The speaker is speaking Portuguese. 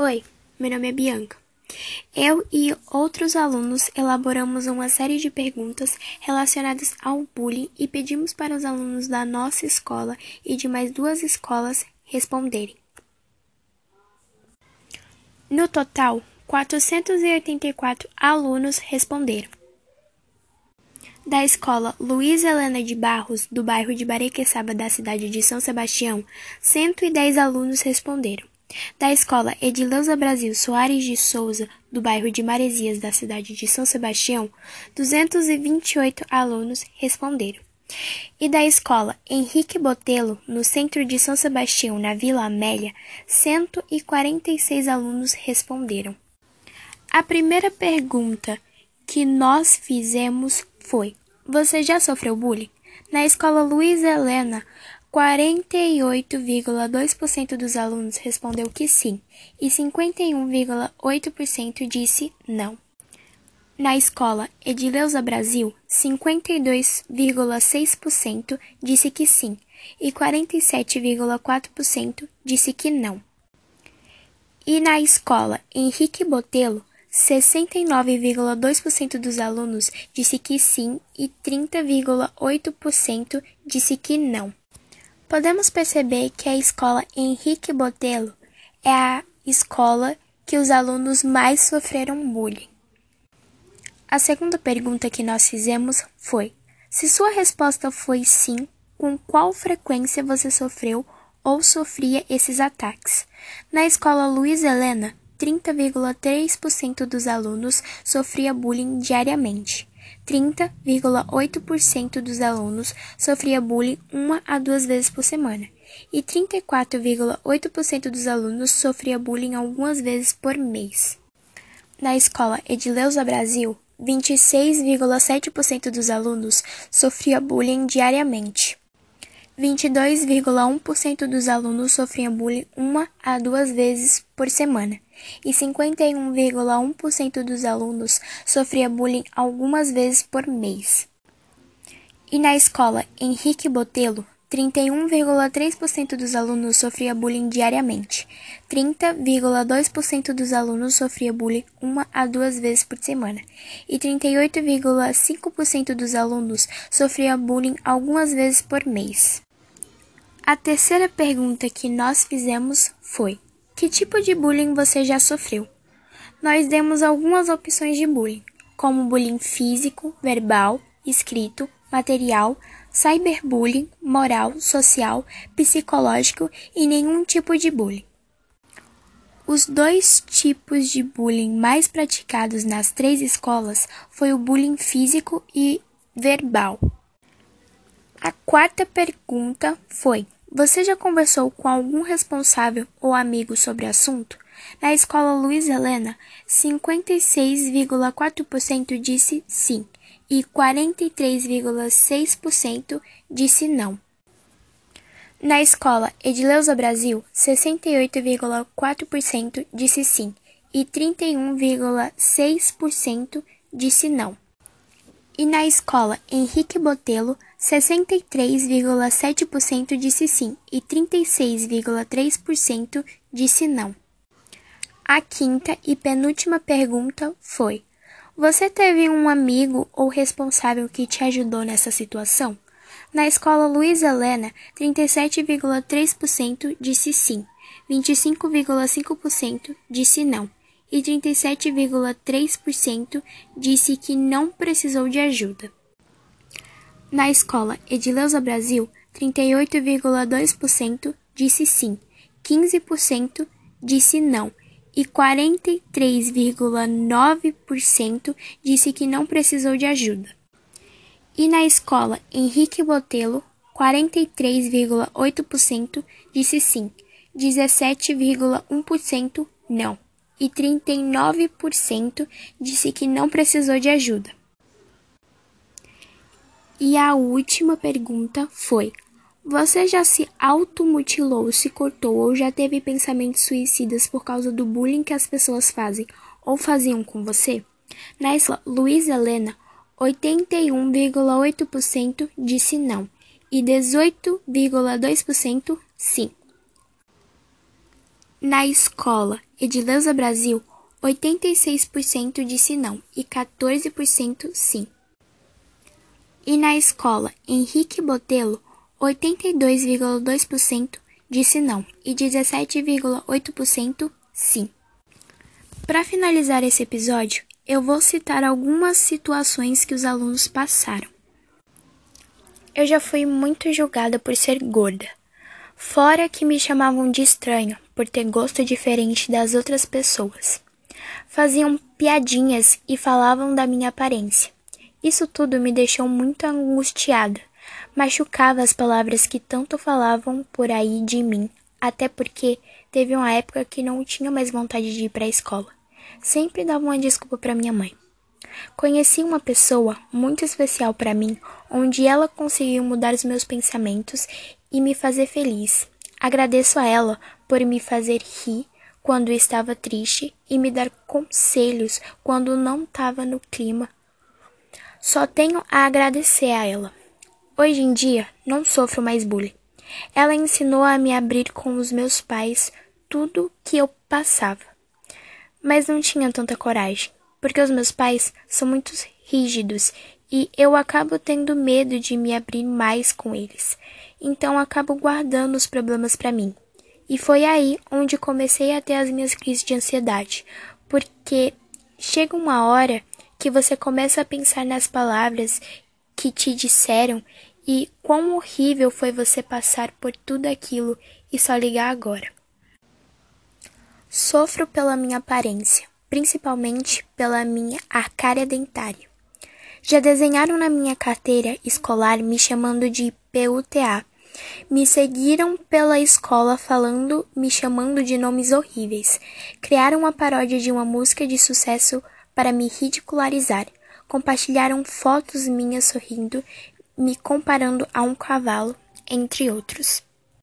Oi, meu nome é Bianca. Eu e outros alunos elaboramos uma série de perguntas relacionadas ao bullying e pedimos para os alunos da nossa escola e de mais duas escolas responderem. No total, 484 alunos responderam. Da escola Luiz Helena de Barros, do bairro de Barequeçaba, da cidade de São Sebastião, 110 alunos responderam. Da escola Edileuza Brasil Soares de Souza, do bairro de Maresias, da cidade de São Sebastião, 228 alunos responderam. E da escola Henrique Botelo, no centro de São Sebastião, na Vila Amélia, 146 alunos responderam. A primeira pergunta que nós fizemos foi: Você já sofreu bullying? Na escola Luiz Helena, 48,2% dos alunos respondeu que sim e 51,8% disse não. Na escola Edileuza Brasil, 52,6% disse que sim e 47,4% disse que não. E na escola Henrique Botelo, 69,2% dos alunos disse que sim e 30,8% disse que não. Podemos perceber que a escola Henrique Botelo é a escola que os alunos mais sofreram bullying. A segunda pergunta que nós fizemos foi: se sua resposta foi sim, com qual frequência você sofreu ou sofria esses ataques? Na escola Luiz Helena, 30,3% dos alunos sofria bullying diariamente. 30,8% dos alunos sofria bullying uma a duas vezes por semana. E 34,8% dos alunos sofria bullying algumas vezes por mês. Na escola Edileuza Brasil, 26,7% dos alunos sofria bullying diariamente. 22,1% dos alunos sofriam bullying uma a duas vezes por semana e 51,1% dos alunos sofria bullying algumas vezes por mês. E na escola Henrique Botelo, 31,3% dos alunos sofria bullying diariamente, 30,2% dos alunos sofria bullying uma a duas vezes por semana, e 38,5% dos alunos sofria bullying algumas vezes por mês. A terceira pergunta que nós fizemos foi: Que tipo de bullying você já sofreu? Nós demos algumas opções de bullying, como bullying físico, verbal, escrito, material, cyberbullying, moral, social, psicológico e nenhum tipo de bullying. Os dois tipos de bullying mais praticados nas três escolas foi o bullying físico e verbal. A quarta pergunta foi: você já conversou com algum responsável ou amigo sobre o assunto? Na escola Luiz Helena, 56,4% disse sim e 43,6% disse não. Na escola Edileuza Brasil, 68,4% disse sim e 31,6% disse não. E na escola Henrique Botelo, 63,7% disse sim e 36,3% disse não. A quinta e penúltima pergunta foi: Você teve um amigo ou responsável que te ajudou nessa situação? Na escola Luiz Helena, 37,3% disse sim, 25,5% disse não e 37,3% disse que não precisou de ajuda. Na escola Edileuza Brasil, 38,2% disse sim, 15% disse não e 43,9% disse que não precisou de ajuda. E na escola Henrique Botelo, 43,8% disse sim, 17,1% não e 39% disse que não precisou de ajuda. E a última pergunta foi: Você já se automutilou, se cortou ou já teve pensamentos suicidas por causa do bullying que as pessoas fazem ou faziam com você? Na escola Luiz Helena, 81,8% disse não e 18,2% sim. Na escola Edileuza Brasil, 86% disse não e 14% sim. E na escola Henrique Botelo, 82,2% disse não e 17,8% sim. Para finalizar esse episódio, eu vou citar algumas situações que os alunos passaram. Eu já fui muito julgada por ser gorda. Fora que me chamavam de estranho por ter gosto diferente das outras pessoas. Faziam piadinhas e falavam da minha aparência. Isso tudo me deixou muito angustiada. Machucava as palavras que tanto falavam por aí de mim, até porque teve uma época que não tinha mais vontade de ir para a escola. Sempre dava uma desculpa para minha mãe. Conheci uma pessoa muito especial para mim, onde ela conseguiu mudar os meus pensamentos e me fazer feliz. Agradeço a ela por me fazer rir quando estava triste e me dar conselhos quando não estava no clima. Só tenho a agradecer a ela. Hoje em dia não sofro mais bullying. Ela ensinou a me abrir com os meus pais tudo que eu passava. Mas não tinha tanta coragem, porque os meus pais são muito rígidos e eu acabo tendo medo de me abrir mais com eles então acabo guardando os problemas para mim. E foi aí onde comecei a ter as minhas crises de ansiedade, porque chega uma hora que você começa a pensar nas palavras que te disseram e quão horrível foi você passar por tudo aquilo e só ligar agora. Sofro pela minha aparência, principalmente pela minha arcária dentária. Já desenharam na minha carteira escolar me chamando de PUTA. Me seguiram pela escola falando, me chamando de nomes horríveis. Criaram uma paródia de uma música de sucesso para me ridicularizar. Compartilharam fotos minhas sorrindo, me comparando a um cavalo, entre outros.